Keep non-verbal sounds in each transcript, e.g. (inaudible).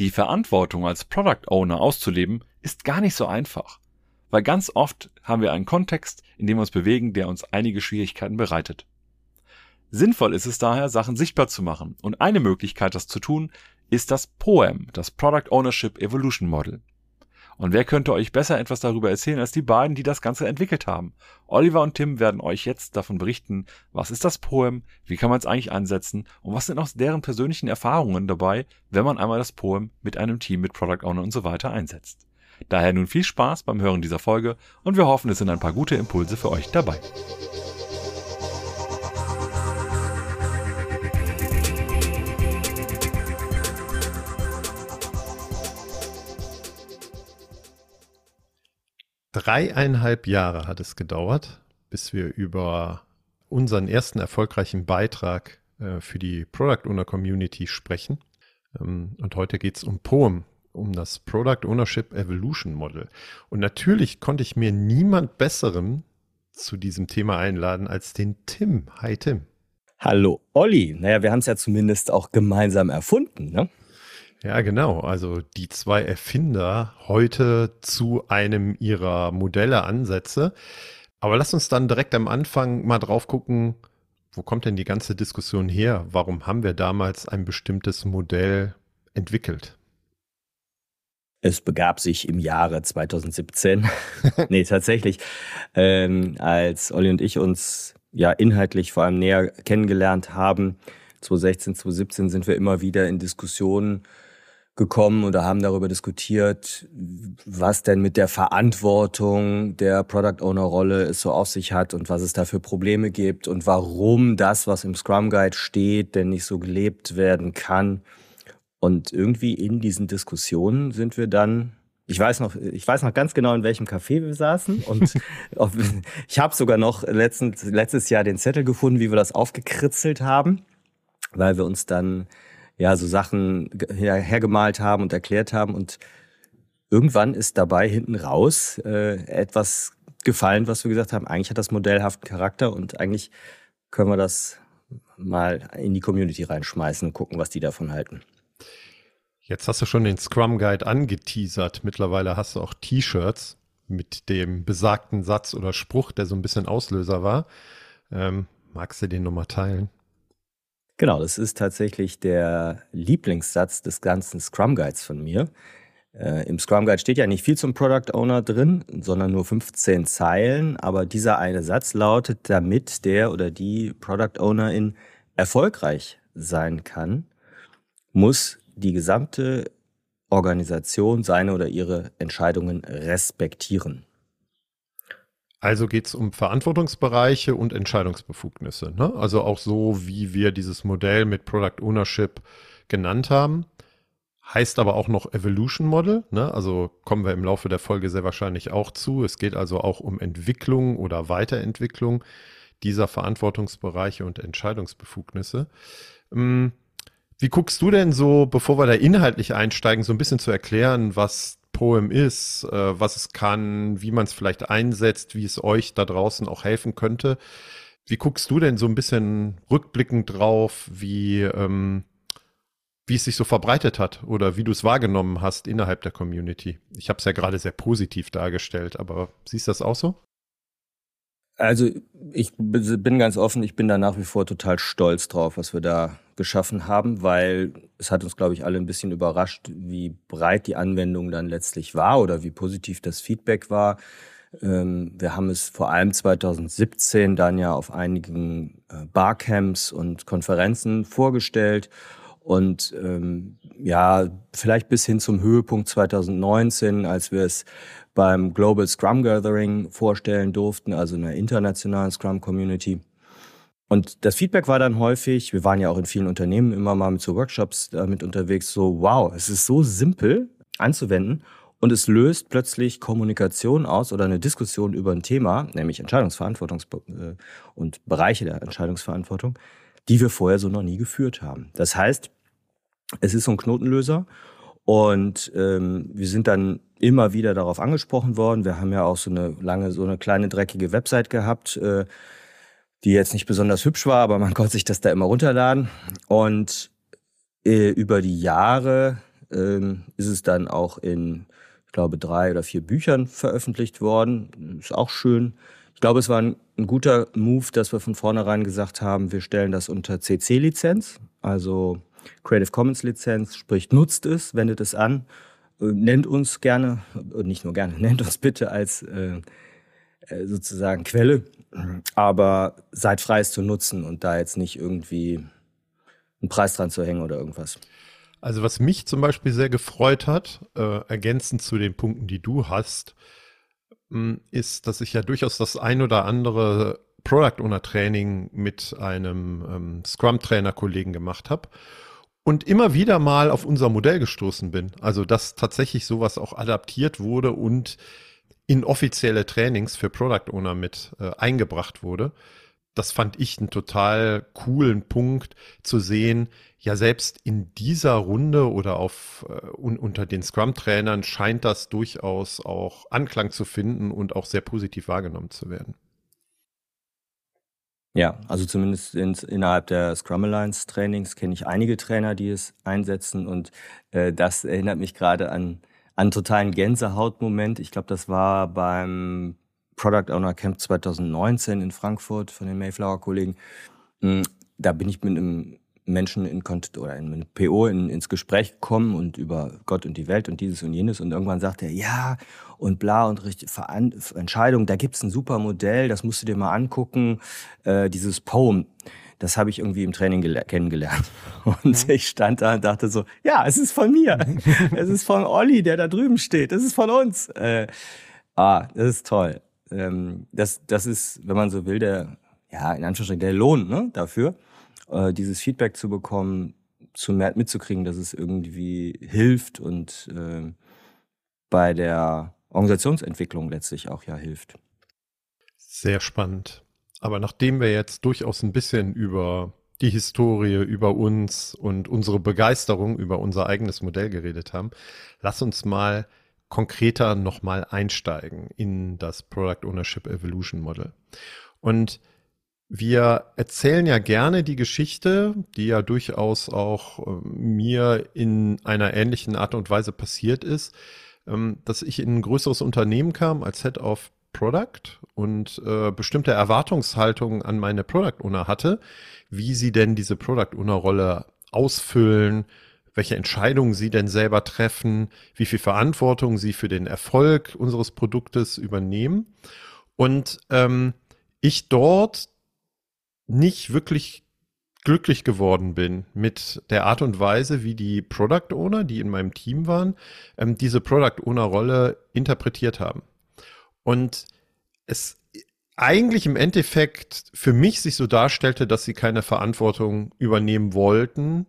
Die Verantwortung als Product Owner auszuleben ist gar nicht so einfach, weil ganz oft haben wir einen Kontext, in dem wir uns bewegen, der uns einige Schwierigkeiten bereitet. Sinnvoll ist es daher, Sachen sichtbar zu machen und eine Möglichkeit, das zu tun, ist das POEM, das Product Ownership Evolution Model. Und wer könnte euch besser etwas darüber erzählen als die beiden, die das Ganze entwickelt haben? Oliver und Tim werden euch jetzt davon berichten, was ist das Poem, wie kann man es eigentlich einsetzen und was sind aus deren persönlichen Erfahrungen dabei, wenn man einmal das Poem mit einem Team mit Product Owner und so weiter einsetzt. Daher nun viel Spaß beim Hören dieser Folge und wir hoffen, es sind ein paar gute Impulse für euch dabei. Dreieinhalb Jahre hat es gedauert, bis wir über unseren ersten erfolgreichen Beitrag äh, für die Product Owner Community sprechen. Ähm, und heute geht es um Poem, um das Product Ownership Evolution Model. Und natürlich konnte ich mir niemand Besseren zu diesem Thema einladen als den Tim. Hi Tim. Hallo Olli. Naja, wir haben es ja zumindest auch gemeinsam erfunden, ne? Ja, genau. Also die zwei Erfinder heute zu einem ihrer Modelle Ansätze. Aber lass uns dann direkt am Anfang mal drauf gucken, wo kommt denn die ganze Diskussion her? Warum haben wir damals ein bestimmtes Modell entwickelt? Es begab sich im Jahre 2017, (laughs) nee, tatsächlich, ähm, als Olli und ich uns ja inhaltlich vor allem näher kennengelernt haben. 2016, 2017 sind wir immer wieder in Diskussionen gekommen oder haben darüber diskutiert, was denn mit der Verantwortung der Product Owner Rolle es so auf sich hat und was es da für Probleme gibt und warum das, was im Scrum Guide steht, denn nicht so gelebt werden kann. Und irgendwie in diesen Diskussionen sind wir dann ich weiß noch, ich weiß noch ganz genau, in welchem Café wir saßen und (laughs) ich habe sogar noch letztens, letztes Jahr den Zettel gefunden, wie wir das aufgekritzelt haben, weil wir uns dann ja so Sachen her hergemalt haben und erklärt haben und irgendwann ist dabei hinten raus äh, etwas gefallen, was wir gesagt haben, eigentlich hat das modellhaften Charakter und eigentlich können wir das mal in die Community reinschmeißen und gucken, was die davon halten. Jetzt hast du schon den Scrum Guide angeteasert. Mittlerweile hast du auch T-Shirts mit dem besagten Satz oder Spruch, der so ein bisschen Auslöser war. Ähm, magst du den nochmal teilen? Genau, das ist tatsächlich der Lieblingssatz des ganzen Scrum Guides von mir. Äh, Im Scrum Guide steht ja nicht viel zum Product Owner drin, sondern nur 15 Zeilen. Aber dieser eine Satz lautet, damit der oder die Product Ownerin erfolgreich sein kann, muss die gesamte Organisation seine oder ihre Entscheidungen respektieren. Also geht es um Verantwortungsbereiche und Entscheidungsbefugnisse. Ne? Also auch so, wie wir dieses Modell mit Product Ownership genannt haben. Heißt aber auch noch Evolution Model. Ne? Also kommen wir im Laufe der Folge sehr wahrscheinlich auch zu. Es geht also auch um Entwicklung oder Weiterentwicklung dieser Verantwortungsbereiche und Entscheidungsbefugnisse. Hm, wie guckst du denn so, bevor wir da inhaltlich einsteigen, so ein bisschen zu erklären, was Poem ist, äh, was es kann, wie man es vielleicht einsetzt, wie es euch da draußen auch helfen könnte. Wie guckst du denn so ein bisschen rückblickend drauf, wie, ähm, wie es sich so verbreitet hat oder wie du es wahrgenommen hast innerhalb der Community? Ich habe es ja gerade sehr positiv dargestellt, aber siehst du das auch so? Also ich bin ganz offen, ich bin da nach wie vor total stolz drauf, was wir da geschaffen haben, weil es hat uns, glaube ich, alle ein bisschen überrascht, wie breit die Anwendung dann letztlich war oder wie positiv das Feedback war. Ähm, wir haben es vor allem 2017 dann ja auf einigen äh, Barcamps und Konferenzen vorgestellt und ähm, ja, vielleicht bis hin zum Höhepunkt 2019, als wir es beim Global Scrum Gathering vorstellen durften, also einer internationalen Scrum Community. Und das Feedback war dann häufig, wir waren ja auch in vielen Unternehmen immer mal mit so Workshops damit unterwegs, so wow, es ist so simpel anzuwenden und es löst plötzlich Kommunikation aus oder eine Diskussion über ein Thema, nämlich Entscheidungsverantwortung äh, und Bereiche der Entscheidungsverantwortung, die wir vorher so noch nie geführt haben. Das heißt, es ist so ein Knotenlöser und ähm, wir sind dann immer wieder darauf angesprochen worden. Wir haben ja auch so eine lange, so eine kleine dreckige Website gehabt, äh, die jetzt nicht besonders hübsch war, aber man (laughs) konnte sich das da immer runterladen. Und äh, über die Jahre ähm, ist es dann auch in, ich glaube, drei oder vier Büchern veröffentlicht worden. Ist auch schön. Ich glaube, es war ein, ein guter Move, dass wir von vornherein gesagt haben, wir stellen das unter CC-Lizenz, also Creative Commons Lizenz, sprich nutzt es, wendet es an, äh, nennt uns gerne, und nicht nur gerne, (laughs) nennt uns bitte als äh, äh, sozusagen Quelle, aber seid frei es zu nutzen und da jetzt nicht irgendwie einen Preis dran zu hängen oder irgendwas. Also was mich zum Beispiel sehr gefreut hat, äh, ergänzend zu den Punkten, die du hast, mh, ist, dass ich ja durchaus das ein oder andere Product Owner Training mit einem ähm, Scrum Trainer Kollegen gemacht habe und immer wieder mal auf unser Modell gestoßen bin. Also dass tatsächlich sowas auch adaptiert wurde und in offizielle Trainings für Product Owner mit äh, eingebracht wurde. Das fand ich einen total coolen Punkt zu sehen. Ja, selbst in dieser Runde oder auf äh, un, unter den Scrum-Trainern scheint das durchaus auch Anklang zu finden und auch sehr positiv wahrgenommen zu werden. Ja, also zumindest ins, innerhalb der Scrum Alliance Trainings kenne ich einige Trainer, die es einsetzen und äh, das erinnert mich gerade an an totalen Gänsehautmoment. Ich glaube, das war beim Product Owner Camp 2019 in Frankfurt von den Mayflower Kollegen. Hm, da bin ich mit einem Menschen in Kontakt oder in PO in, ins Gespräch gekommen und über Gott und die Welt und dieses und jenes und irgendwann sagt er, ja und bla und richtig Veran Entscheidung, da gibt's ein super Modell, das musst du dir mal angucken, äh, dieses Poem das habe ich irgendwie im Training kennengelernt. (laughs) Und mhm. ich stand da und dachte so, ja, es ist von mir. (laughs) es ist von Olli, der da drüben steht. Es ist von uns. Äh, ah, das ist toll. Ähm, das, das ist, wenn man so will, der, ja, in Anführungsstrichen, der Lohn ne, dafür, äh, dieses Feedback zu bekommen, zu mehr mitzukriegen, dass es irgendwie hilft und äh, bei der Organisationsentwicklung letztlich auch ja hilft. Sehr spannend. Aber nachdem wir jetzt durchaus ein bisschen über die Historie, über uns und unsere Begeisterung über unser eigenes Modell geredet haben, lass uns mal konkreter nochmal einsteigen in das Product Ownership Evolution Model. Und wir erzählen ja gerne die Geschichte, die ja durchaus auch äh, mir in einer ähnlichen Art und Weise passiert ist, ähm, dass ich in ein größeres Unternehmen kam als Head of Product und äh, bestimmte Erwartungshaltungen an meine Product Owner hatte, wie sie denn diese Product Owner Rolle ausfüllen, welche Entscheidungen sie denn selber treffen, wie viel Verantwortung sie für den Erfolg unseres Produktes übernehmen. Und ähm, ich dort nicht wirklich glücklich geworden bin mit der Art und Weise, wie die Product Owner, die in meinem Team waren, ähm, diese Product Owner Rolle interpretiert haben. Und es eigentlich im Endeffekt für mich sich so darstellte, dass sie keine Verantwortung übernehmen wollten,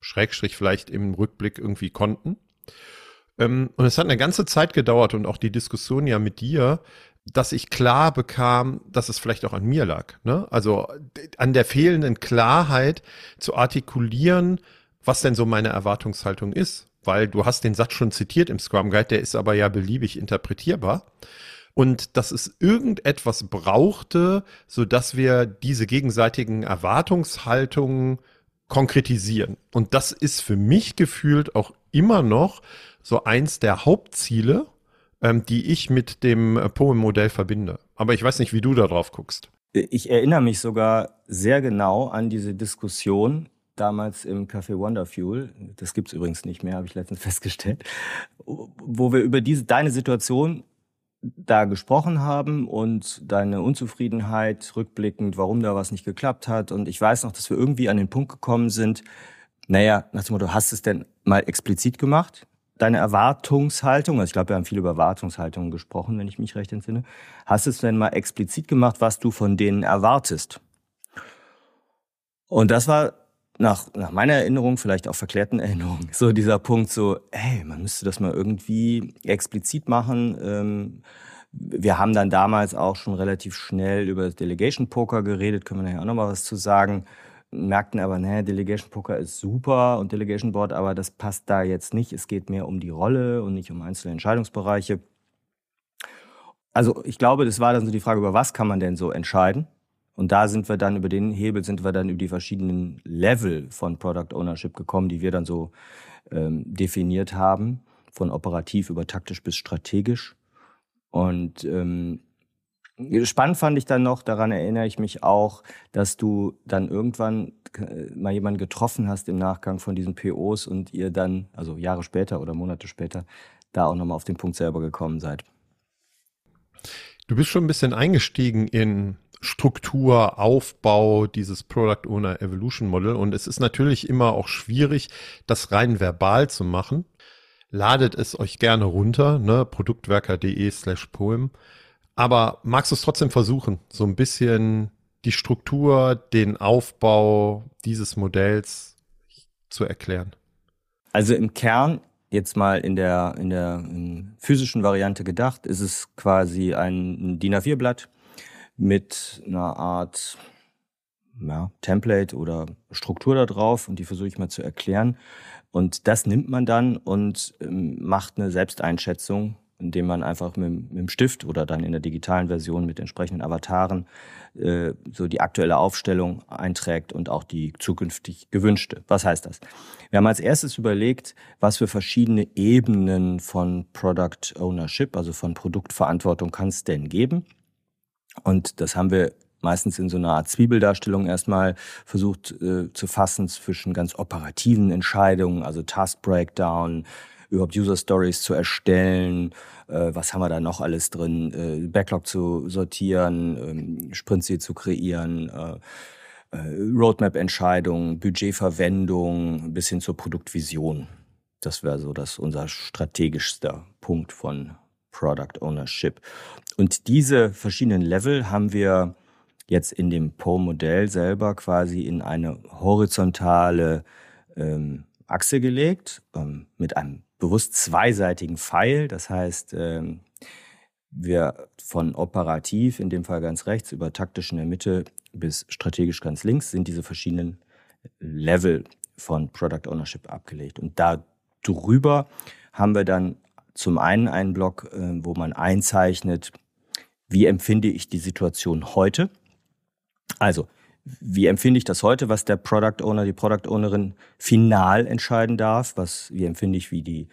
Schrägstrich vielleicht im Rückblick irgendwie konnten. Ähm, und es hat eine ganze Zeit gedauert und auch die Diskussion ja mit dir, dass ich klar bekam, dass es vielleicht auch an mir lag. Ne? Also an der fehlenden Klarheit zu artikulieren, was denn so meine Erwartungshaltung ist. Weil du hast den Satz schon zitiert im Scrum Guide, der ist aber ja beliebig interpretierbar und dass es irgendetwas brauchte, so dass wir diese gegenseitigen Erwartungshaltungen konkretisieren. Und das ist für mich gefühlt auch immer noch so eins der Hauptziele, ähm, die ich mit dem äh, Poem-Modell verbinde. Aber ich weiß nicht, wie du da drauf guckst. Ich erinnere mich sogar sehr genau an diese Diskussion damals im Café Wonderfuel. Das gibt's übrigens nicht mehr, habe ich letztens (laughs) festgestellt. Wo wir über diese, deine Situation da gesprochen haben und deine Unzufriedenheit rückblickend, warum da was nicht geklappt hat. Und ich weiß noch, dass wir irgendwie an den Punkt gekommen sind, naja, nach dem Motto, hast du es denn mal explizit gemacht? Deine Erwartungshaltung, also ich glaube, wir haben viel über Erwartungshaltungen gesprochen, wenn ich mich recht entsinne. Hast du es denn mal explizit gemacht, was du von denen erwartest? Und das war nach, nach meiner Erinnerung, vielleicht auch verklärten Erinnerungen, so dieser Punkt so, hey, man müsste das mal irgendwie explizit machen. Ähm, wir haben dann damals auch schon relativ schnell über Delegation Poker geredet, können wir nachher auch nochmal was zu sagen. Merkten aber, ne, Delegation Poker ist super und Delegation Board, aber das passt da jetzt nicht. Es geht mehr um die Rolle und nicht um einzelne Entscheidungsbereiche. Also ich glaube, das war dann so die Frage, über was kann man denn so entscheiden? Und da sind wir dann über den Hebel, sind wir dann über die verschiedenen Level von Product Ownership gekommen, die wir dann so ähm, definiert haben, von operativ über taktisch bis strategisch. Und ähm, Spannend fand ich dann noch, daran erinnere ich mich auch, dass du dann irgendwann äh, mal jemanden getroffen hast im Nachgang von diesen POs und ihr dann, also Jahre später oder Monate später, da auch nochmal auf den Punkt selber gekommen seid. Du bist schon ein bisschen eingestiegen in Struktur, Aufbau dieses Product Owner Evolution Model und es ist natürlich immer auch schwierig, das rein verbal zu machen. Ladet es euch gerne runter, ne, produktwerker.de slash poem. Aber magst du es trotzdem versuchen, so ein bisschen die Struktur, den Aufbau dieses Modells zu erklären? Also im Kern, jetzt mal in der, in der physischen Variante gedacht, ist es quasi ein DIN A4-Blatt mit einer Art ja, Template oder Struktur da drauf und die versuche ich mal zu erklären. Und das nimmt man dann und ähm, macht eine Selbsteinschätzung indem man einfach mit, mit, dem Stift oder dann in der digitalen Version mit entsprechenden Avataren äh, so die aktuelle Aufstellung einträgt und auch die zukünftig gewünschte. Was heißt das? Wir haben als erstes überlegt, was für verschiedene Ebenen von Product Ownership, also von Produktverantwortung kann es denn geben? Und das haben wir meistens in so einer Art Zwiebeldarstellung erstmal versucht äh, zu fassen zwischen ganz operativen Entscheidungen, also Task Breakdown, überhaupt User Stories zu erstellen, äh, was haben wir da noch alles drin, äh, Backlog zu sortieren, ähm, Sprintziel zu kreieren, äh, äh, Roadmap-Entscheidungen, Budgetverwendung bis hin zur Produktvision. Das wäre so das unser strategischster Punkt von Product Ownership. Und diese verschiedenen Level haben wir jetzt in dem PO-Modell selber quasi in eine horizontale ähm, Achse gelegt ähm, mit einem bewusst zweiseitigen Pfeil. Das heißt, ähm, wir von operativ, in dem Fall ganz rechts, über taktisch in der Mitte bis strategisch ganz links, sind diese verschiedenen Level von Product Ownership abgelegt. Und da drüber haben wir dann zum einen einen Block, äh, wo man einzeichnet, wie empfinde ich die Situation heute. Also, wie empfinde ich das heute, was der Product Owner, die Product Ownerin final entscheiden darf? Was, wie empfinde ich, wie die,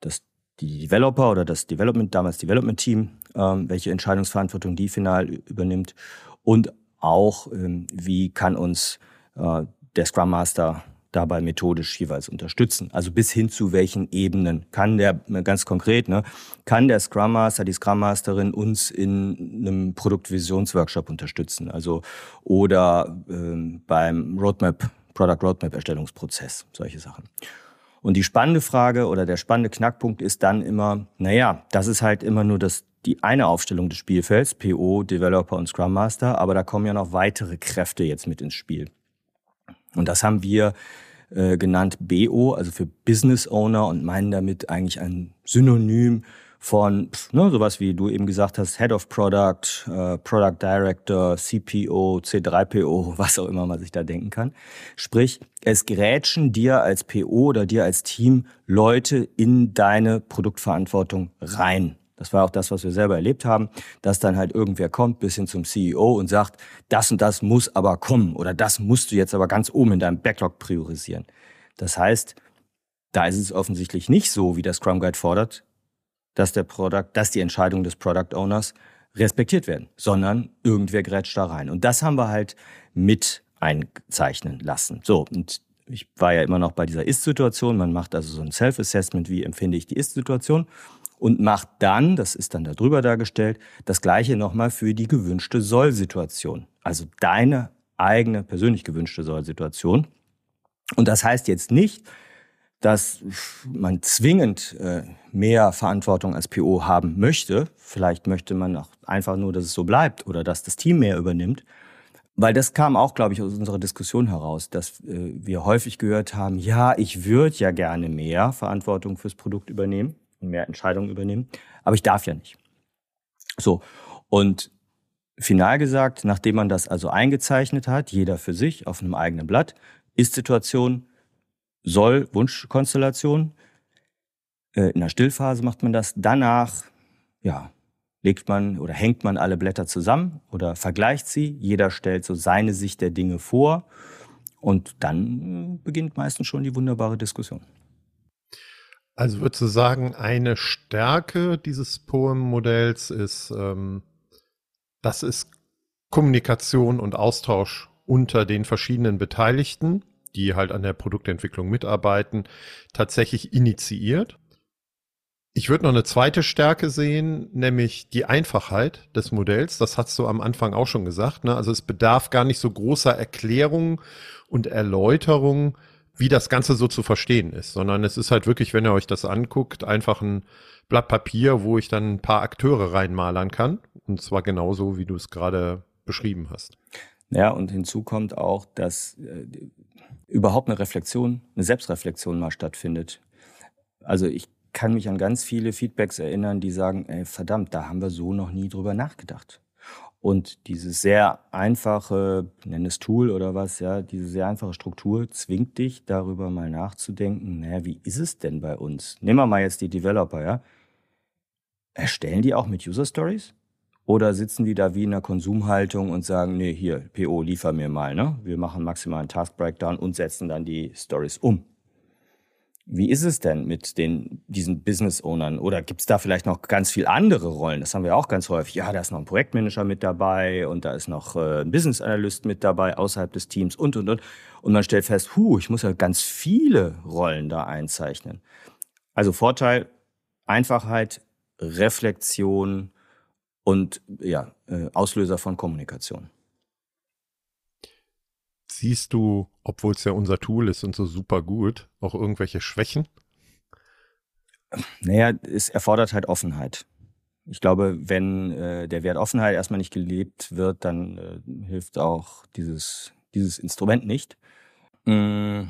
das, die Developer oder das Development, damals Development Team, ähm, welche Entscheidungsverantwortung die final übernimmt? Und auch, ähm, wie kann uns äh, der Scrum Master dabei methodisch jeweils unterstützen. Also bis hin zu welchen Ebenen kann der, ganz konkret, ne, kann der Scrum Master, die Scrum Masterin uns in einem Produktvisionsworkshop unterstützen. Also oder ähm, beim Roadmap, Product Roadmap Erstellungsprozess, solche Sachen. Und die spannende Frage oder der spannende Knackpunkt ist dann immer, naja, das ist halt immer nur das, die eine Aufstellung des Spielfelds, PO, Developer und Scrum Master, aber da kommen ja noch weitere Kräfte jetzt mit ins Spiel. Und das haben wir äh, genannt BO, also für Business Owner und meinen damit eigentlich ein Synonym von ne, sowas wie du eben gesagt hast, Head of Product, äh, Product Director, CPO, C3PO, (laughs) was auch immer man sich da denken kann. Sprich, es grätschen dir als PO oder dir als Team Leute in deine Produktverantwortung rein. Das war auch das, was wir selber erlebt haben, dass dann halt irgendwer kommt bis hin zum CEO und sagt, das und das muss aber kommen oder das musst du jetzt aber ganz oben in deinem Backlog priorisieren. Das heißt, da ist es offensichtlich nicht so, wie der Scrum Guide fordert, dass der Product, dass die Entscheidungen des Product Owners respektiert werden, sondern irgendwer grätscht da rein. Und das haben wir halt mit einzeichnen lassen. So, und ich war ja immer noch bei dieser Ist-Situation. Man macht also so ein Self-Assessment, wie empfinde ich die Ist-Situation und macht dann, das ist dann darüber dargestellt, das gleiche nochmal für die gewünschte Soll-Situation. Also deine eigene persönlich gewünschte Soll-Situation. Und das heißt jetzt nicht, dass man zwingend äh, mehr Verantwortung als PO haben möchte. Vielleicht möchte man auch einfach nur, dass es so bleibt oder dass das Team mehr übernimmt. Weil das kam auch, glaube ich, aus unserer Diskussion heraus, dass äh, wir häufig gehört haben, ja, ich würde ja gerne mehr Verantwortung fürs Produkt übernehmen und mehr Entscheidungen übernehmen. Aber ich darf ja nicht. So. Und final gesagt, nachdem man das also eingezeichnet hat, jeder für sich auf einem eigenen Blatt, ist Situation, soll Wunschkonstellation. Äh, in der Stillphase macht man das. Danach, ja, legt man oder hängt man alle Blätter zusammen oder vergleicht sie. Jeder stellt so seine Sicht der Dinge vor. Und dann äh, beginnt meistens schon die wunderbare Diskussion. Also würdest du sagen, eine Stärke dieses Poem-Modells ist, ähm, dass es Kommunikation und Austausch unter den verschiedenen Beteiligten, die halt an der Produktentwicklung mitarbeiten, tatsächlich initiiert. Ich würde noch eine zweite Stärke sehen, nämlich die Einfachheit des Modells. Das hast du am Anfang auch schon gesagt. Ne? Also es bedarf gar nicht so großer Erklärung und Erläuterung, wie das Ganze so zu verstehen ist, sondern es ist halt wirklich, wenn ihr euch das anguckt, einfach ein Blatt Papier, wo ich dann ein paar Akteure reinmalern kann. Und zwar genauso, wie du es gerade beschrieben hast. Ja, und hinzu kommt auch, dass äh, überhaupt eine Reflexion, eine Selbstreflexion mal stattfindet. Also ich kann mich an ganz viele Feedbacks erinnern, die sagen, ey, verdammt, da haben wir so noch nie drüber nachgedacht. Und dieses sehr einfache, nenn es Tool oder was, ja, diese sehr einfache Struktur zwingt dich, darüber mal nachzudenken, naja, wie ist es denn bei uns? Nehmen wir mal jetzt die Developer, ja. Erstellen die auch mit User Stories? Oder sitzen die da wie in einer Konsumhaltung und sagen, nee, hier, PO, liefer mir mal, ne? Wir machen maximal einen Task Breakdown und setzen dann die Stories um. Wie ist es denn mit den, diesen Business-Ownern? Oder gibt es da vielleicht noch ganz viel andere Rollen? Das haben wir auch ganz häufig. Ja, da ist noch ein Projektmanager mit dabei und da ist noch äh, ein Business Analyst mit dabei außerhalb des Teams und, und, und. Und man stellt fest, hu, ich muss ja ganz viele Rollen da einzeichnen. Also Vorteil, Einfachheit, Reflexion und ja, äh, Auslöser von Kommunikation. Siehst du, obwohl es ja unser Tool ist und so super gut, auch irgendwelche Schwächen? Naja, es erfordert halt Offenheit. Ich glaube, wenn äh, der Wert Offenheit erstmal nicht gelebt wird, dann äh, hilft auch dieses, dieses Instrument nicht. Mm.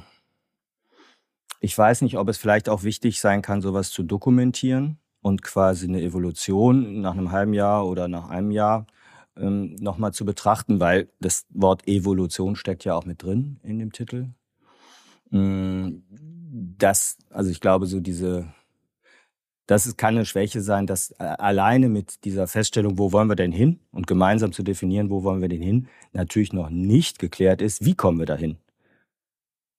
Ich weiß nicht, ob es vielleicht auch wichtig sein kann, sowas zu dokumentieren und quasi eine Evolution nach einem halben Jahr oder nach einem Jahr ähm, nochmal zu betrachten, weil das Wort Evolution steckt ja auch mit drin in dem Titel. Mm, das, also ich glaube, so diese, das kann eine Schwäche sein, dass äh, alleine mit dieser Feststellung, wo wollen wir denn hin und gemeinsam zu definieren, wo wollen wir denn hin, natürlich noch nicht geklärt ist, wie kommen wir dahin.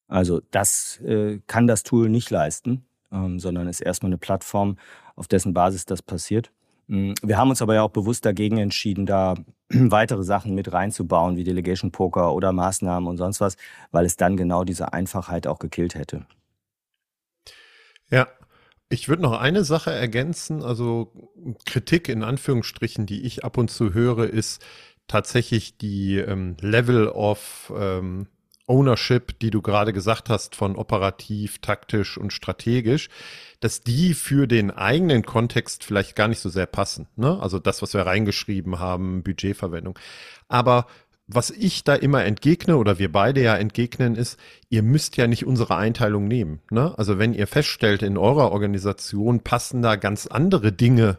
Also das äh, kann das Tool nicht leisten, ähm, sondern ist erstmal eine Plattform, auf dessen Basis das passiert. Mm, wir haben uns aber ja auch bewusst dagegen entschieden, da (clears throat) weitere Sachen mit reinzubauen, wie Delegation Poker oder Maßnahmen und sonst was, weil es dann genau diese Einfachheit auch gekillt hätte. Ja, ich würde noch eine Sache ergänzen. Also Kritik in Anführungsstrichen, die ich ab und zu höre, ist tatsächlich die ähm, Level of ähm, Ownership, die du gerade gesagt hast, von operativ, taktisch und strategisch dass die für den eigenen Kontext vielleicht gar nicht so sehr passen. Ne? Also das, was wir reingeschrieben haben, Budgetverwendung. Aber was ich da immer entgegne oder wir beide ja entgegnen, ist, ihr müsst ja nicht unsere Einteilung nehmen. Ne? Also wenn ihr feststellt, in eurer Organisation passen da ganz andere Dinge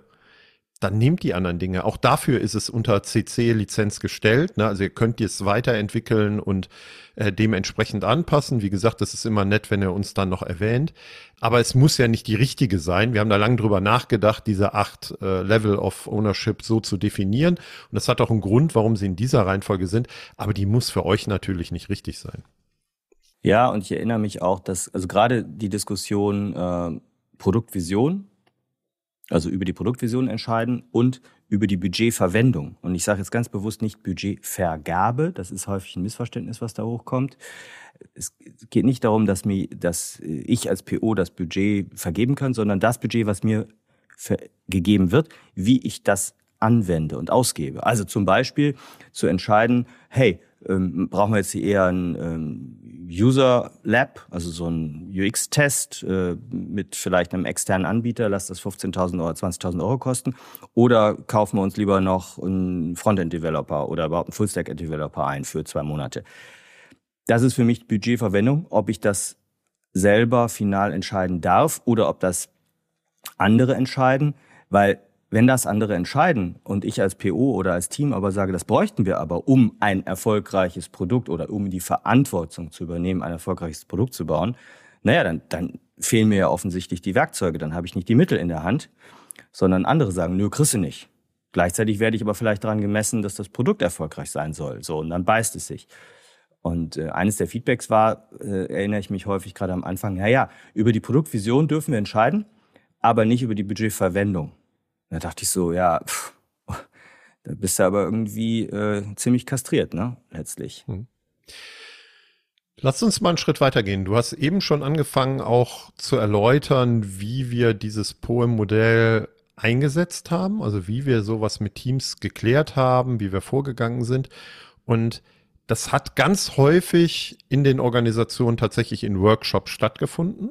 dann nehmt die anderen Dinge. Auch dafür ist es unter CC-Lizenz gestellt. Ne? Also ihr könnt es weiterentwickeln und äh, dementsprechend anpassen. Wie gesagt, das ist immer nett, wenn ihr uns dann noch erwähnt. Aber es muss ja nicht die richtige sein. Wir haben da lange drüber nachgedacht, diese acht äh, Level of Ownership so zu definieren. Und das hat auch einen Grund, warum sie in dieser Reihenfolge sind. Aber die muss für euch natürlich nicht richtig sein. Ja, und ich erinnere mich auch, dass, also gerade die Diskussion äh, Produktvision also über die Produktvision entscheiden und über die Budgetverwendung. Und ich sage jetzt ganz bewusst nicht Budgetvergabe, das ist häufig ein Missverständnis, was da hochkommt. Es geht nicht darum, dass, mir, dass ich als PO das Budget vergeben kann, sondern das Budget, was mir gegeben wird, wie ich das anwende und ausgebe. Also zum Beispiel zu entscheiden, hey, ähm, brauchen wir jetzt hier eher ein ähm, User Lab, also so ein UX-Test äh, mit vielleicht einem externen Anbieter, lass das 15.000 oder 20.000 Euro kosten. Oder kaufen wir uns lieber noch einen Frontend-Developer oder überhaupt einen Full-Stack-Developer ein für zwei Monate. Das ist für mich Budgetverwendung, ob ich das selber final entscheiden darf oder ob das andere entscheiden, weil wenn das andere entscheiden und ich als PO oder als Team aber sage, das bräuchten wir aber, um ein erfolgreiches Produkt oder um die Verantwortung zu übernehmen, ein erfolgreiches Produkt zu bauen, naja, dann, dann fehlen mir ja offensichtlich die Werkzeuge, dann habe ich nicht die Mittel in der Hand, sondern andere sagen, nö, kriegst du nicht. Gleichzeitig werde ich aber vielleicht daran gemessen, dass das Produkt erfolgreich sein soll. So, und dann beißt es sich. Und äh, eines der Feedbacks war, äh, erinnere ich mich häufig gerade am Anfang, ja, ja, über die Produktvision dürfen wir entscheiden, aber nicht über die Budgetverwendung. Da dachte ich so, ja, pff, da bist du aber irgendwie äh, ziemlich kastriert, ne, letztlich. Hm. Lass uns mal einen Schritt weitergehen. Du hast eben schon angefangen, auch zu erläutern, wie wir dieses Poem-Modell eingesetzt haben, also wie wir sowas mit Teams geklärt haben, wie wir vorgegangen sind. Und das hat ganz häufig in den Organisationen tatsächlich in Workshops stattgefunden.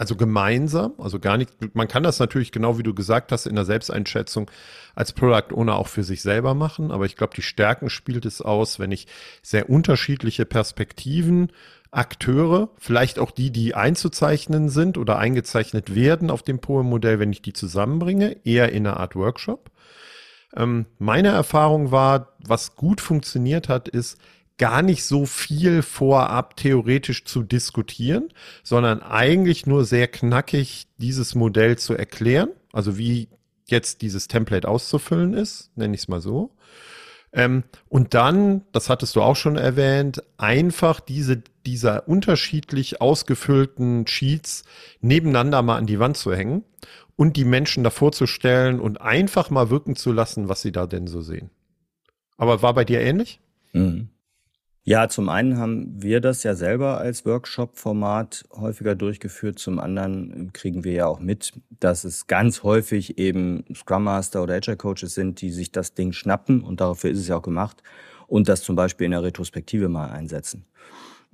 Also gemeinsam, also gar nicht, man kann das natürlich genau wie du gesagt hast in der Selbsteinschätzung als Product Owner auch für sich selber machen, aber ich glaube, die Stärken spielt es aus, wenn ich sehr unterschiedliche Perspektiven, Akteure, vielleicht auch die, die einzuzeichnen sind oder eingezeichnet werden auf dem Poem-Modell, wenn ich die zusammenbringe, eher in einer Art Workshop. Ähm, meine Erfahrung war, was gut funktioniert hat, ist, gar nicht so viel vorab theoretisch zu diskutieren, sondern eigentlich nur sehr knackig dieses Modell zu erklären, also wie jetzt dieses Template auszufüllen ist, nenne ich es mal so. Ähm, und dann, das hattest du auch schon erwähnt, einfach diese, dieser unterschiedlich ausgefüllten Sheets nebeneinander mal an die Wand zu hängen und die Menschen davor zu stellen und einfach mal wirken zu lassen, was sie da denn so sehen. Aber war bei dir ähnlich? Mhm. Ja, zum einen haben wir das ja selber als Workshop-Format häufiger durchgeführt. Zum anderen kriegen wir ja auch mit, dass es ganz häufig eben Scrum Master oder Agile Coaches sind, die sich das Ding schnappen und dafür ist es ja auch gemacht und das zum Beispiel in der Retrospektive mal einsetzen.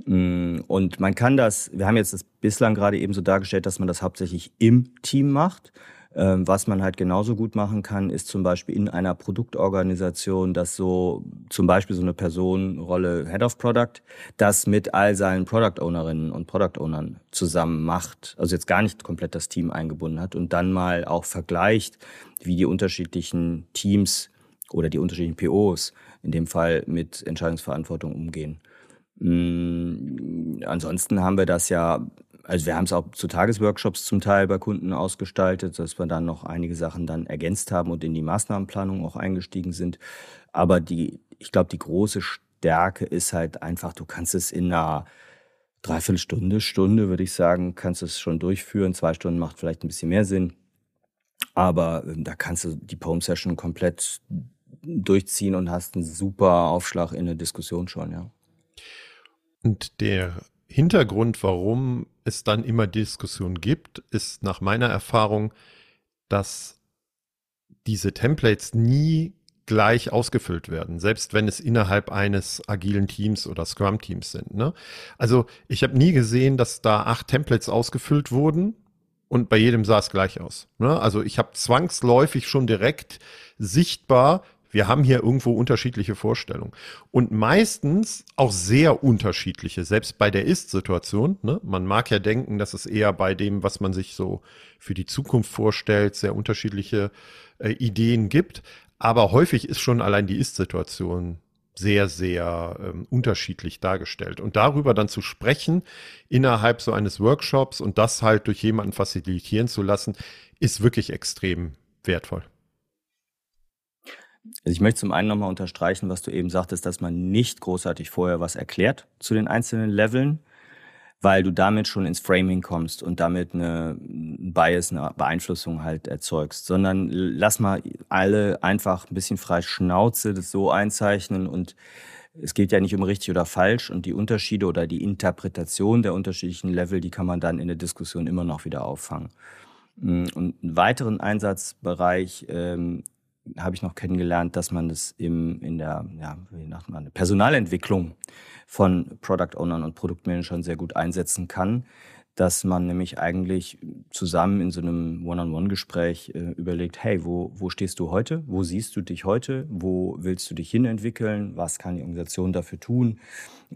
Mm, und man kann das, wir haben jetzt das bislang gerade eben so dargestellt, dass man das hauptsächlich im Team macht. Ähm, was man halt genauso gut machen kann, ist zum Beispiel in einer Produktorganisation, dass so zum Beispiel so eine Personenrolle Head of Product das mit all seinen Product Ownerinnen und Product Ownern zusammen macht. Also jetzt gar nicht komplett das Team eingebunden hat und dann mal auch vergleicht, wie die unterschiedlichen Teams oder die unterschiedlichen POs in dem Fall mit Entscheidungsverantwortung umgehen. Mm, ansonsten haben wir das ja also wir haben es auch zu Tagesworkshops zum Teil bei Kunden ausgestaltet, dass wir dann noch einige Sachen dann ergänzt haben und in die Maßnahmenplanung auch eingestiegen sind. Aber die, ich glaube, die große Stärke ist halt einfach, du kannst es in einer Dreiviertelstunde, Stunde, würde ich sagen, kannst es schon durchführen. Zwei Stunden macht vielleicht ein bisschen mehr Sinn. Aber ähm, da kannst du die Poem-Session komplett durchziehen und hast einen super Aufschlag in der Diskussion schon, ja. Und der Hintergrund, warum es dann immer Diskussionen gibt, ist nach meiner Erfahrung, dass diese Templates nie gleich ausgefüllt werden, selbst wenn es innerhalb eines agilen Teams oder Scrum-Teams sind. Ne? Also ich habe nie gesehen, dass da acht Templates ausgefüllt wurden und bei jedem sah es gleich aus. Ne? Also ich habe zwangsläufig schon direkt sichtbar, wir haben hier irgendwo unterschiedliche Vorstellungen. Und meistens auch sehr unterschiedliche, selbst bei der Ist-Situation. Ne? Man mag ja denken, dass es eher bei dem, was man sich so für die Zukunft vorstellt, sehr unterschiedliche äh, Ideen gibt. Aber häufig ist schon allein die Ist-Situation sehr, sehr ähm, unterschiedlich dargestellt. Und darüber dann zu sprechen innerhalb so eines Workshops und das halt durch jemanden facilitieren zu lassen, ist wirklich extrem wertvoll. Also ich möchte zum einen nochmal unterstreichen, was du eben sagtest, dass man nicht großartig vorher was erklärt zu den einzelnen Leveln, weil du damit schon ins Framing kommst und damit eine Bias, eine Beeinflussung halt erzeugst, sondern lass mal alle einfach ein bisschen frei Schnauze das so einzeichnen und es geht ja nicht um richtig oder falsch und die Unterschiede oder die Interpretation der unterschiedlichen Level, die kann man dann in der Diskussion immer noch wieder auffangen. Und einen weiteren Einsatzbereich ähm, habe ich noch kennengelernt, dass man das im, in der ja, wie nennt man, Personalentwicklung von Product Ownern und Produktmanagern sehr gut einsetzen kann, dass man nämlich eigentlich zusammen in so einem One-on-One-Gespräch äh, überlegt, hey, wo, wo stehst du heute? Wo siehst du dich heute? Wo willst du dich hinentwickeln? Was kann die Organisation dafür tun,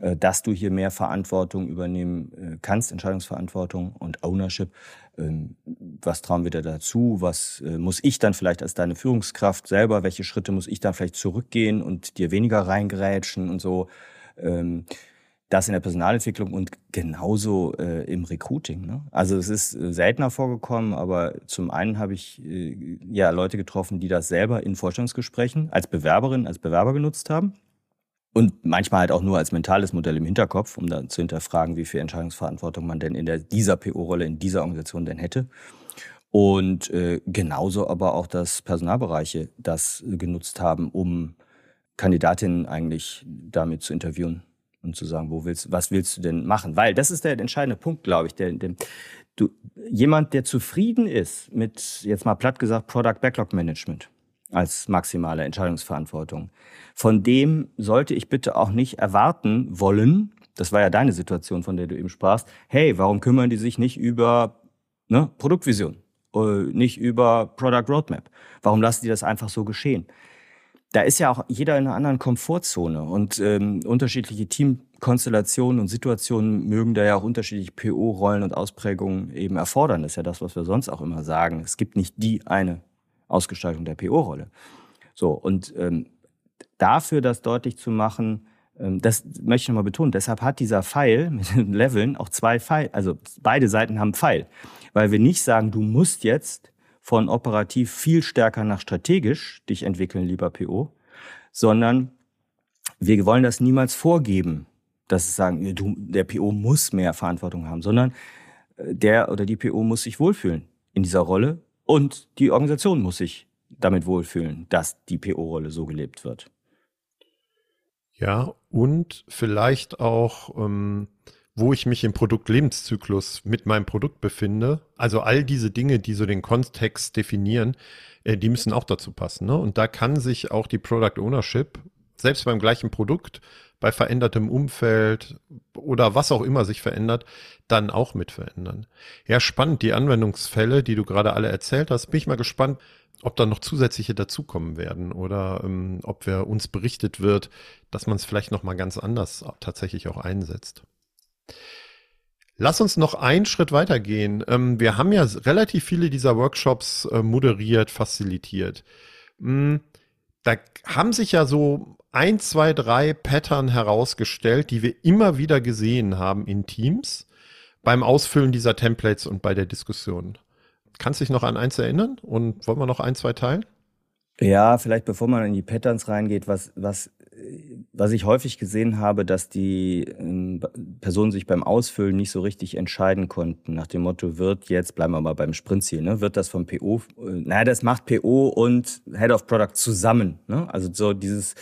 äh, dass du hier mehr Verantwortung übernehmen äh, kannst, Entscheidungsverantwortung und Ownership? Ähm, was trauen wir dir dazu? Was äh, muss ich dann vielleicht als deine Führungskraft selber? Welche Schritte muss ich dann vielleicht zurückgehen und dir weniger reingerätschen und so? Ähm, das in der Personalentwicklung und genauso äh, im Recruiting. Ne? Also es ist äh, seltener vorgekommen, aber zum einen habe ich äh, ja Leute getroffen, die das selber in Vorstellungsgesprächen als Bewerberin, als Bewerber genutzt haben Und manchmal halt auch nur als mentales Modell im Hinterkopf, um dann zu hinterfragen, wie viel Entscheidungsverantwortung man denn in der, dieser PO-Rolle, in dieser Organisation denn hätte. Und äh, genauso aber auch, dass Personalbereiche das genutzt haben, um Kandidatinnen eigentlich damit zu interviewen und zu sagen, wo willst, was willst du denn machen? Weil das ist der entscheidende Punkt, glaube ich. Der, der, du, jemand, der zufrieden ist mit, jetzt mal platt gesagt, Product Backlog Management als maximale Entscheidungsverantwortung, von dem sollte ich bitte auch nicht erwarten wollen, das war ja deine Situation, von der du eben sprachst, hey, warum kümmern die sich nicht über ne, Produktvision, äh, nicht über Product Roadmap? Warum lassen die das einfach so geschehen? Da ist ja auch jeder in einer anderen Komfortzone und ähm, unterschiedliche Teamkonstellationen und Situationen mögen da ja auch unterschiedliche PO-Rollen und Ausprägungen eben erfordern. Das ist ja das, was wir sonst auch immer sagen. Es gibt nicht die eine Ausgestaltung der PO-Rolle. So, und ähm, dafür das deutlich zu machen, ähm, das möchte ich nochmal betonen. Deshalb hat dieser Pfeil mit den Leveln auch zwei Pfeil, also beide Seiten haben Pfeil. Weil wir nicht sagen, du musst jetzt von operativ viel stärker nach strategisch dich entwickeln, lieber PO, sondern wir wollen das niemals vorgeben, dass es sagen, du, der PO muss mehr Verantwortung haben, sondern äh, der oder die PO muss sich wohlfühlen in dieser Rolle und die Organisation muss sich damit wohlfühlen, dass die PO-Rolle so gelebt wird. Ja, und vielleicht auch, ähm, wo ich mich im Produktlebenszyklus mit meinem Produkt befinde. Also all diese Dinge, die so den Kontext definieren, äh, die müssen auch dazu passen. Ne? Und da kann sich auch die Product Ownership, selbst beim gleichen Produkt, bei verändertem Umfeld oder was auch immer sich verändert, dann auch mit verändern. Ja, spannend, die Anwendungsfälle, die du gerade alle erzählt hast, bin ich mal gespannt, ob da noch zusätzliche dazukommen werden oder ähm, ob wir uns berichtet wird, dass man es vielleicht noch mal ganz anders tatsächlich auch einsetzt. Lass uns noch einen Schritt weitergehen. Ähm, wir haben ja relativ viele dieser Workshops äh, moderiert, facilitiert. Hm, da haben sich ja so ein, zwei, drei Pattern herausgestellt, die wir immer wieder gesehen haben in Teams beim Ausfüllen dieser Templates und bei der Diskussion. Kannst du dich noch an eins erinnern und wollen wir noch ein, zwei teilen? Ja, vielleicht bevor man in die Patterns reingeht, was, was, was ich häufig gesehen habe, dass die äh, Personen sich beim Ausfüllen nicht so richtig entscheiden konnten, nach dem Motto, wird jetzt, bleiben wir mal beim Sprintziel, ne, wird das vom PO, äh, naja, das macht PO und Head of Product zusammen. Ne? Also so dieses,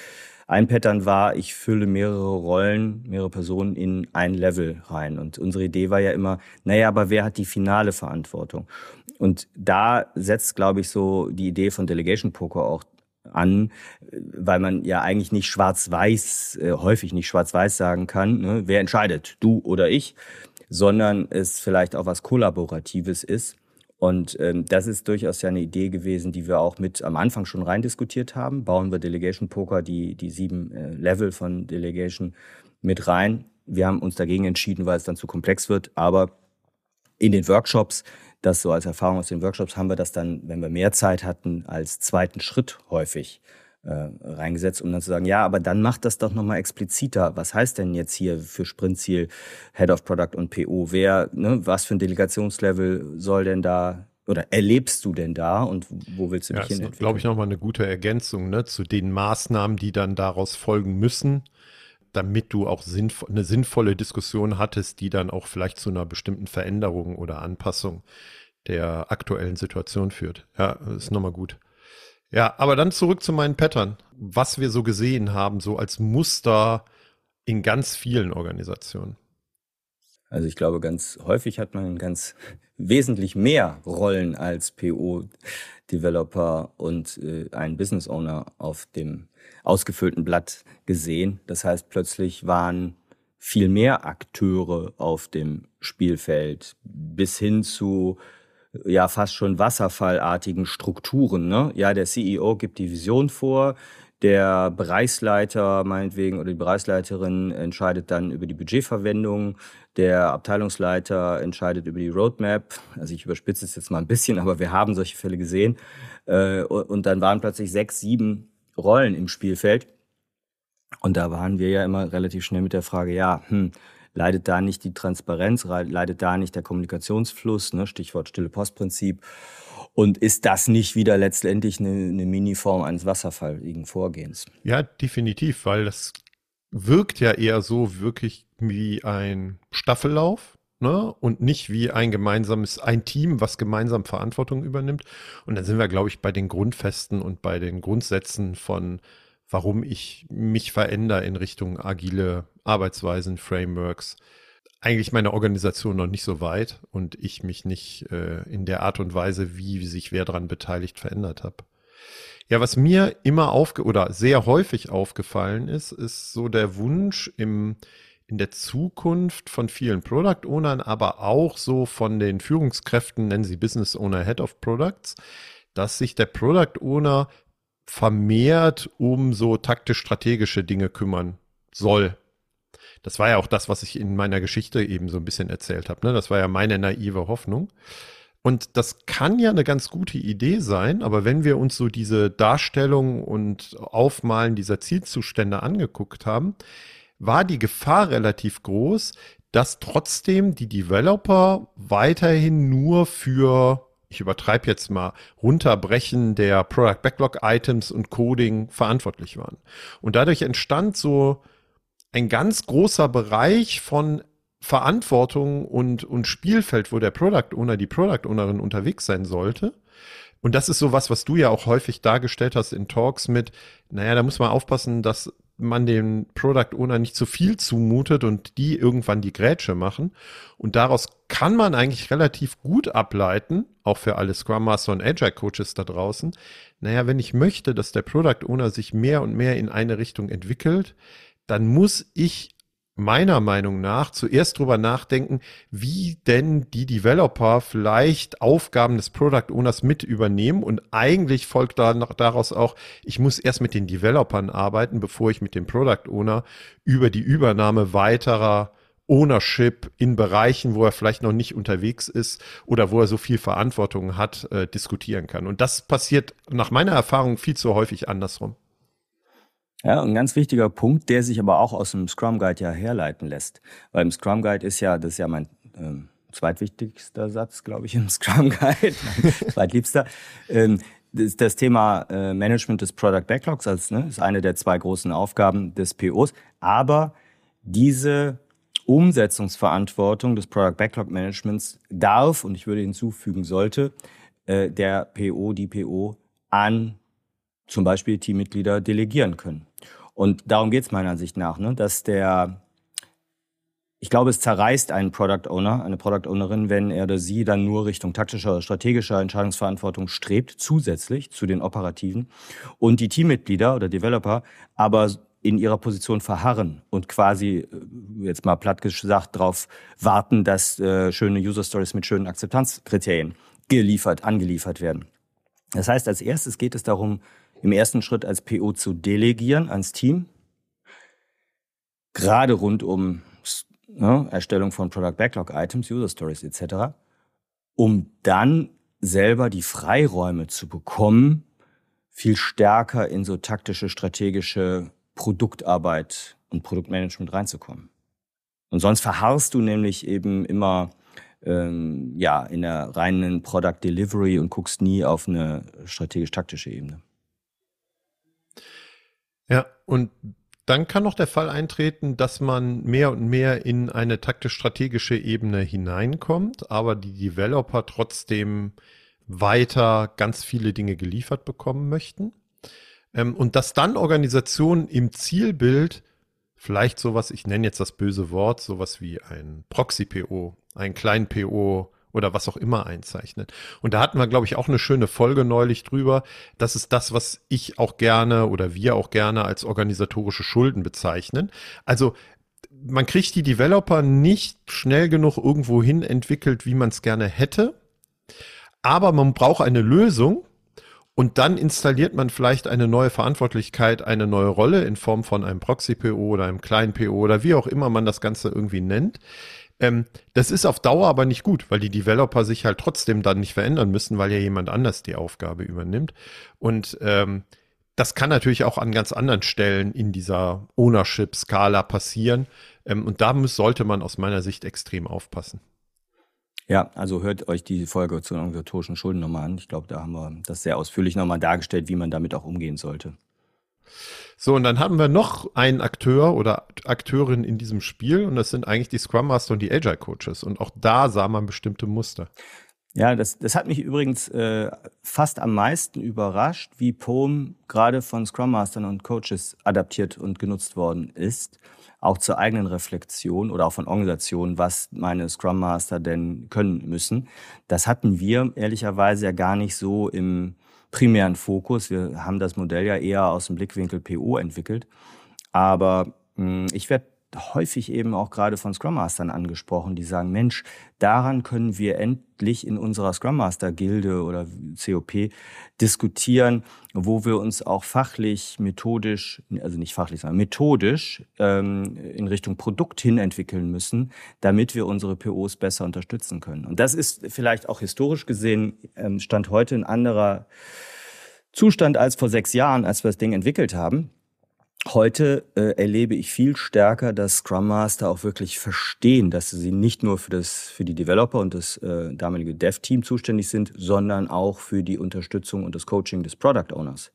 ein Pattern war, ich fülle mehrere Rollen, mehrere Personen in ein Level rein. Und unsere Idee war ja immer, naja, aber wer hat die finale Verantwortung? Und da setzt, glaube ich, so die Idee von Delegation Poker auch an, weil man ja eigentlich nicht schwarz-weiß, äh, häufig nicht schwarz-weiß sagen kann, ne? wer entscheidet, du oder ich, sondern es vielleicht auch was Kollaboratives ist. Und ähm, das ist durchaus ja eine Idee gewesen, die wir auch mit am Anfang schon rein diskutiert haben. Bauen wir Delegation Poker, die, die sieben äh, Level von Delegation mit rein. Wir haben uns dagegen entschieden, weil es dann zu komplex wird. Aber in den Workshops, das so als Erfahrung aus den Workshops, haben wir das dann, wenn wir mehr Zeit hatten, als zweiten Schritt häufig äh, reingesetzt, um dann zu sagen, ja, aber dann macht das doch nochmal expliziter. Was heißt denn jetzt hier für Sprintziel Head of Product und PO? Wer, ne, was für ein Delegationslevel soll denn da oder erlebst du denn da und wo willst du dich ja, hin? Das ist, glaube ich, nochmal eine gute Ergänzung ne, zu den Maßnahmen, die dann daraus folgen müssen, damit du auch sinnvoll, eine sinnvolle Diskussion hattest, die dann auch vielleicht zu einer bestimmten Veränderung oder Anpassung der aktuellen Situation führt. Ja, ist nochmal gut. Ja, aber dann zurück zu meinen Pattern. Was wir so gesehen haben, so als Muster in ganz vielen Organisationen. Also ich glaube, ganz häufig hat man ganz wesentlich mehr Rollen als PO-Developer und äh, ein Business Owner auf dem ausgefüllten Blatt gesehen. Das heißt, plötzlich waren viel mehr Akteure auf dem Spielfeld bis hin zu ja fast schon wasserfallartigen Strukturen. Ne? Ja, der CEO gibt die Vision vor, der Bereichsleiter meinetwegen oder die Bereichsleiterin entscheidet dann über die Budgetverwendung, der Abteilungsleiter entscheidet über die Roadmap. Also ich überspitze es jetzt mal ein bisschen, aber wir haben solche Fälle gesehen. Äh, und dann waren plötzlich sechs, sieben Rollen im Spielfeld. Und da waren wir ja immer relativ schnell mit der Frage, ja, hm, leidet da nicht die Transparenz, leidet da nicht der Kommunikationsfluss, ne, Stichwort stille Postprinzip. Und ist das nicht wieder letztendlich eine, eine Miniform eines wasserfalligen Vorgehens? Ja, definitiv, weil das wirkt ja eher so wirklich wie ein Staffellauf, ne? Und nicht wie ein gemeinsames, ein Team, was gemeinsam Verantwortung übernimmt. Und dann sind wir, glaube ich, bei den Grundfesten und bei den Grundsätzen von, warum ich mich verändere in Richtung agile Arbeitsweisen, Frameworks. Eigentlich meine Organisation noch nicht so weit und ich mich nicht äh, in der Art und Weise, wie sich wer daran beteiligt, verändert habe. Ja, was mir immer aufge oder sehr häufig aufgefallen ist, ist so der Wunsch im in der Zukunft von vielen Product Ownern, aber auch so von den Führungskräften, nennen sie Business Owner Head of Products, dass sich der Product Owner vermehrt um so taktisch-strategische Dinge kümmern soll. Das war ja auch das, was ich in meiner Geschichte eben so ein bisschen erzählt habe. Ne? Das war ja meine naive Hoffnung. Und das kann ja eine ganz gute Idee sein, aber wenn wir uns so diese Darstellung und Aufmalen dieser Zielzustände angeguckt haben, war die Gefahr relativ groß, dass trotzdem die Developer weiterhin nur für, ich übertreibe jetzt mal, Runterbrechen der Product Backlog Items und Coding verantwortlich waren. Und dadurch entstand so ein ganz großer Bereich von Verantwortung und, und Spielfeld, wo der Product Owner, die Product Ownerin unterwegs sein sollte. Und das ist so was, was du ja auch häufig dargestellt hast in Talks mit, naja, da muss man aufpassen, dass man dem Product Owner nicht zu viel zumutet und die irgendwann die Grätsche machen. Und daraus kann man eigentlich relativ gut ableiten, auch für alle Scrum Master und Agile Coaches da draußen. Naja, wenn ich möchte, dass der Product Owner sich mehr und mehr in eine Richtung entwickelt, dann muss ich meiner Meinung nach zuerst drüber nachdenken, wie denn die Developer vielleicht Aufgaben des Product Owners mit übernehmen und eigentlich folgt da daraus auch, ich muss erst mit den Developern arbeiten, bevor ich mit dem Product Owner über die Übernahme weiterer Ownership in Bereichen, wo er vielleicht noch nicht unterwegs ist oder wo er so viel Verantwortung hat, äh, diskutieren kann. Und das passiert nach meiner Erfahrung viel zu häufig andersrum. Ja, ein ganz wichtiger Punkt, der sich aber auch aus dem Scrum Guide ja herleiten lässt. Weil im Scrum Guide ist ja, das ist ja mein ähm, zweitwichtigster Satz, glaube ich, im (laughs) Scrum Guide, zweitliebster. Ähm, das, das Thema äh, Management des Product Backlogs als, ne, ist eine der zwei großen Aufgaben des POs. Aber diese Umsetzungsverantwortung des Product Backlog Managements darf, und ich würde hinzufügen sollte, äh, der PO, die PO an zum Beispiel Teammitglieder delegieren können. Und darum geht es meiner Ansicht nach, ne? dass der, ich glaube, es zerreißt einen Product Owner, eine Product Ownerin, wenn er oder sie dann nur Richtung taktischer oder strategischer Entscheidungsverantwortung strebt, zusätzlich zu den operativen, und die Teammitglieder oder Developer aber in ihrer Position verharren und quasi, äh, jetzt mal platt gesagt, darauf warten, dass äh, schöne User Stories mit schönen Akzeptanzkriterien geliefert, angeliefert werden. Das heißt, als erstes geht es darum, im ersten Schritt als PO zu delegieren ans Team, gerade rund um ne, Erstellung von Product Backlog Items, User Stories etc., um dann selber die Freiräume zu bekommen, viel stärker in so taktische, strategische Produktarbeit und Produktmanagement reinzukommen. Und sonst verharrst du nämlich eben immer ähm, ja in der reinen Product Delivery und guckst nie auf eine strategisch-taktische Ebene. Ja, und dann kann noch der Fall eintreten, dass man mehr und mehr in eine taktisch-strategische Ebene hineinkommt, aber die Developer trotzdem weiter ganz viele Dinge geliefert bekommen möchten. Ähm, und dass dann Organisationen im Zielbild vielleicht sowas, ich nenne jetzt das böse Wort, sowas wie ein Proxy-PO, ein kleinen PO oder was auch immer einzeichnet. Und da hatten wir, glaube ich, auch eine schöne Folge neulich drüber. Das ist das, was ich auch gerne oder wir auch gerne als organisatorische Schulden bezeichnen. Also man kriegt die Developer nicht schnell genug irgendwo hin entwickelt, wie man es gerne hätte. Aber man braucht eine Lösung, und dann installiert man vielleicht eine neue Verantwortlichkeit, eine neue Rolle in Form von einem Proxy-PO oder einem kleinen PO oder wie auch immer man das Ganze irgendwie nennt, ähm, das ist auf Dauer aber nicht gut, weil die Developer sich halt trotzdem dann nicht verändern müssen, weil ja jemand anders die Aufgabe übernimmt. Und ähm, das kann natürlich auch an ganz anderen Stellen in dieser Ownership-Skala passieren. Ähm, und da muss, sollte man aus meiner Sicht extrem aufpassen. Ja, also hört euch die Folge zu den organisatorischen Schulden nochmal an. Ich glaube, da haben wir das sehr ausführlich nochmal dargestellt, wie man damit auch umgehen sollte. So, und dann haben wir noch einen Akteur oder Akteurin in diesem Spiel und das sind eigentlich die Scrum Master und die Agile Coaches. Und auch da sah man bestimmte Muster. Ja, das, das hat mich übrigens äh, fast am meisten überrascht, wie POM gerade von Scrum Mastern und Coaches adaptiert und genutzt worden ist auch zur eigenen Reflexion oder auch von Organisationen, was meine Scrum Master denn können müssen. Das hatten wir ehrlicherweise ja gar nicht so im primären Fokus. Wir haben das Modell ja eher aus dem Blickwinkel PO entwickelt. Aber mh, hm, ich werde häufig eben auch gerade von Scrum Mastern angesprochen, die sagen, Mensch, daran können wir endlich in unserer Scrum Master Gilde oder COP diskutieren, wo wir uns auch fachlich, methodisch, also nicht fachlich, sondern methodisch ähm, in Richtung Produkt hin entwickeln müssen, damit wir unsere POs besser unterstützen können. Und das ist vielleicht auch historisch gesehen, ähm, stand heute ein anderer Zustand als vor sechs Jahren, als wir das Ding entwickelt haben. Heute äh, erlebe ich viel stärker, dass Scrum Master auch wirklich verstehen, dass sie nicht nur für, das, für die Developer und das äh, damalige Dev-Team zuständig sind, sondern auch für die Unterstützung und das Coaching des Product Owners.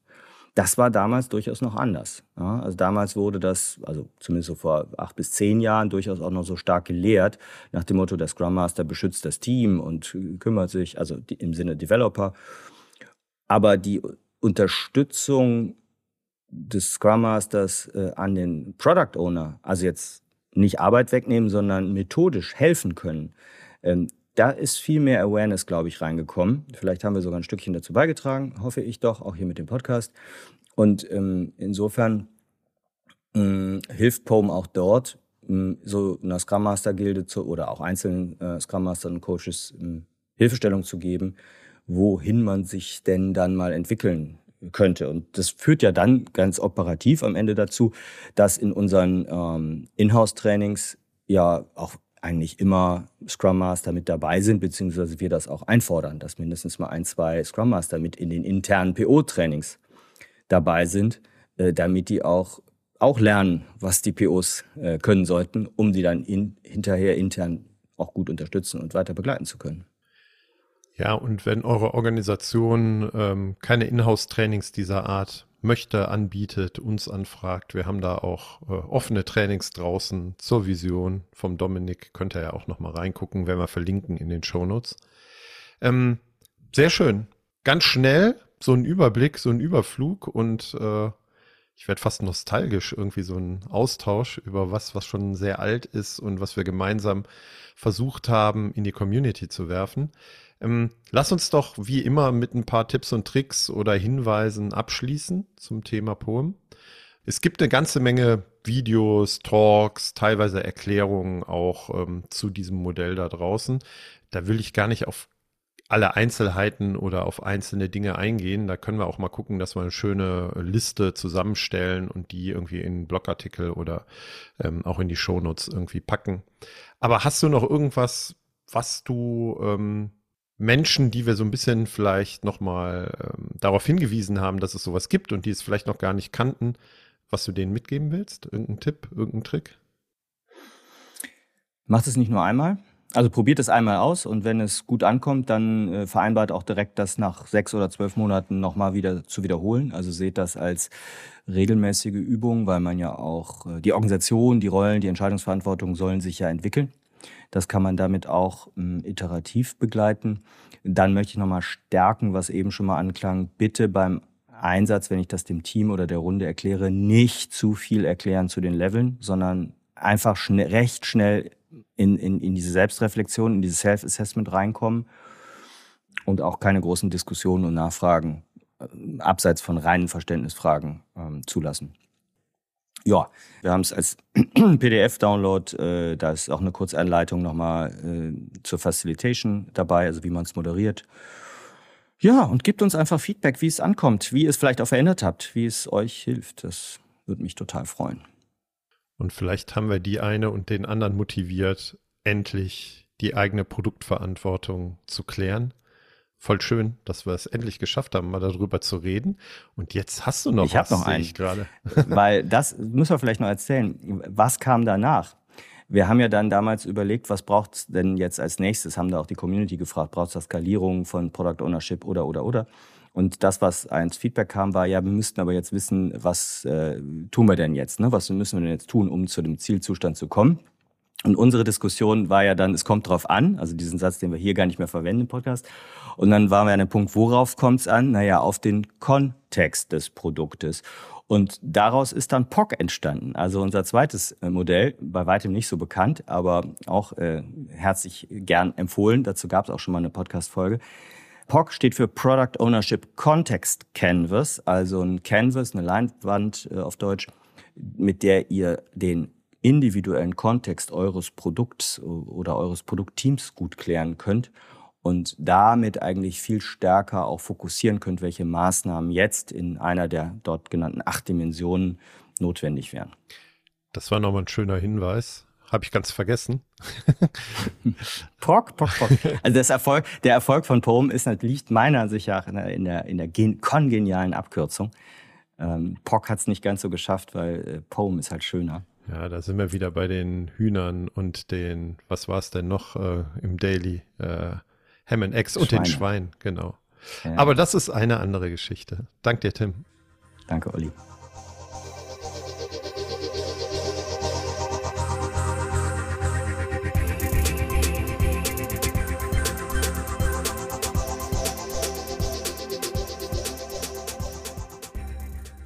Das war damals durchaus noch anders. Ja, also damals wurde das, also zumindest so vor acht bis zehn Jahren, durchaus auch noch so stark gelehrt, nach dem Motto, der Scrum Master beschützt das Team und kümmert sich, also die, im Sinne Developer. Aber die Unterstützung des Scrum Masters äh, an den Product Owner, also jetzt nicht Arbeit wegnehmen, sondern methodisch helfen können, ähm, da ist viel mehr Awareness, glaube ich, reingekommen. Vielleicht haben wir sogar ein Stückchen dazu beigetragen, hoffe ich doch, auch hier mit dem Podcast. Und ähm, insofern ähm, hilft POM auch dort, ähm, so einer Scrum Master Gilde zu, oder auch einzelnen äh, Scrum Master und Coaches ähm, Hilfestellung zu geben, wohin man sich denn dann mal entwickeln könnte. Und das führt ja dann ganz operativ am Ende dazu, dass in unseren ähm, Inhouse-Trainings ja auch eigentlich immer Scrum Master mit dabei sind, beziehungsweise wir das auch einfordern, dass mindestens mal ein, zwei Scrum Master mit in den internen PO-Trainings dabei sind, äh, damit die auch, auch lernen, was die POs äh, können sollten, um sie dann in, hinterher intern auch gut unterstützen und weiter begleiten zu können. Ja, und wenn eure Organisation ähm, keine Inhouse-Trainings dieser Art möchte, anbietet, uns anfragt, wir haben da auch äh, offene Trainings draußen zur Vision vom Dominik, könnt ihr ja auch nochmal reingucken, werden wir verlinken in den Shownotes. Ähm, sehr schön. Ganz schnell so ein Überblick, so ein Überflug und äh, ich werde fast nostalgisch, irgendwie so ein Austausch über was, was schon sehr alt ist und was wir gemeinsam versucht haben, in die Community zu werfen. Ähm, lass uns doch wie immer mit ein paar Tipps und Tricks oder Hinweisen abschließen zum Thema Poem. Es gibt eine ganze Menge Videos, Talks, teilweise Erklärungen auch ähm, zu diesem Modell da draußen. Da will ich gar nicht auf alle Einzelheiten oder auf einzelne Dinge eingehen. Da können wir auch mal gucken, dass wir eine schöne Liste zusammenstellen und die irgendwie in Blogartikel oder ähm, auch in die Shownotes irgendwie packen. Aber hast du noch irgendwas, was du ähm, Menschen, die wir so ein bisschen vielleicht nochmal ähm, darauf hingewiesen haben, dass es sowas gibt und die es vielleicht noch gar nicht kannten, was du denen mitgeben willst? Irgendein Tipp, irgendein Trick? Macht es nicht nur einmal. Also probiert es einmal aus und wenn es gut ankommt, dann äh, vereinbart auch direkt das nach sechs oder zwölf Monaten nochmal wieder zu wiederholen. Also seht das als regelmäßige Übung, weil man ja auch äh, die Organisation, die Rollen, die Entscheidungsverantwortung sollen sich ja entwickeln. Das kann man damit auch ähm, iterativ begleiten. Dann möchte ich nochmal stärken, was eben schon mal anklang. Bitte beim Einsatz, wenn ich das dem Team oder der Runde erkläre, nicht zu viel erklären zu den Leveln, sondern einfach schnell, recht schnell in, in, in diese Selbstreflexion, in dieses Self-Assessment reinkommen und auch keine großen Diskussionen und Nachfragen äh, abseits von reinen Verständnisfragen ähm, zulassen. Ja, wir haben es als (clears throat) PDF-Download. Äh, da ist auch eine Kurzanleitung nochmal äh, zur Facilitation dabei, also wie man es moderiert. Ja, und gebt uns einfach Feedback, wie es ankommt, wie ihr es vielleicht auch verändert habt, wie es euch hilft. Das würde mich total freuen. Und vielleicht haben wir die eine und den anderen motiviert, endlich die eigene Produktverantwortung zu klären voll schön, dass wir es endlich geschafft haben, mal darüber zu reden. Und jetzt hast du noch ich was, noch einen. ich gerade. (laughs) Weil das müssen wir vielleicht noch erzählen. Was kam danach? Wir haben ja dann damals überlegt, was braucht es denn jetzt als nächstes? Haben da auch die Community gefragt, braucht es Skalierung von Product Ownership oder, oder, oder? Und das, was als Feedback kam, war, ja, wir müssten aber jetzt wissen, was äh, tun wir denn jetzt? Ne? Was müssen wir denn jetzt tun, um zu dem Zielzustand zu kommen? Und unsere Diskussion war ja dann, es kommt drauf an, also diesen Satz, den wir hier gar nicht mehr verwenden im Podcast. Und dann waren wir an dem Punkt, worauf kommt es an? Naja, auf den Kontext des Produktes. Und daraus ist dann POC entstanden. Also unser zweites äh, Modell, bei weitem nicht so bekannt, aber auch äh, herzlich gern empfohlen. Dazu gab es auch schon mal eine Podcast-Folge. POC steht für Product Ownership Context Canvas, also ein Canvas, eine Leinwand äh, auf Deutsch, mit der ihr den individuellen Kontext eures Produkts oder eures Produktteams gut klären könnt und damit eigentlich viel stärker auch fokussieren könnt, welche Maßnahmen jetzt in einer der dort genannten acht Dimensionen notwendig wären. Das war nochmal ein schöner Hinweis. Habe ich ganz vergessen. (laughs) Pock, pock, pock. Also das Erfolg, der Erfolg von POM ist, liegt meiner Ansicht nach in der, in der, in der kongenialen Abkürzung. Ähm, POC hat es nicht ganz so geschafft, weil äh, POM ist halt schöner. Ja, da sind wir wieder bei den Hühnern und den, was war es denn noch äh, im Daily? Äh, Ham and Eggs und den Schweinen, genau. Ja. Aber das ist eine andere Geschichte. Dank dir, Tim. Danke, Olli.